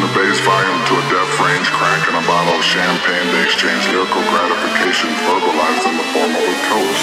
the bass volume to a deaf range, cracking a bottle of champagne, they exchange lyrical gratification verbalized in the form of a toast.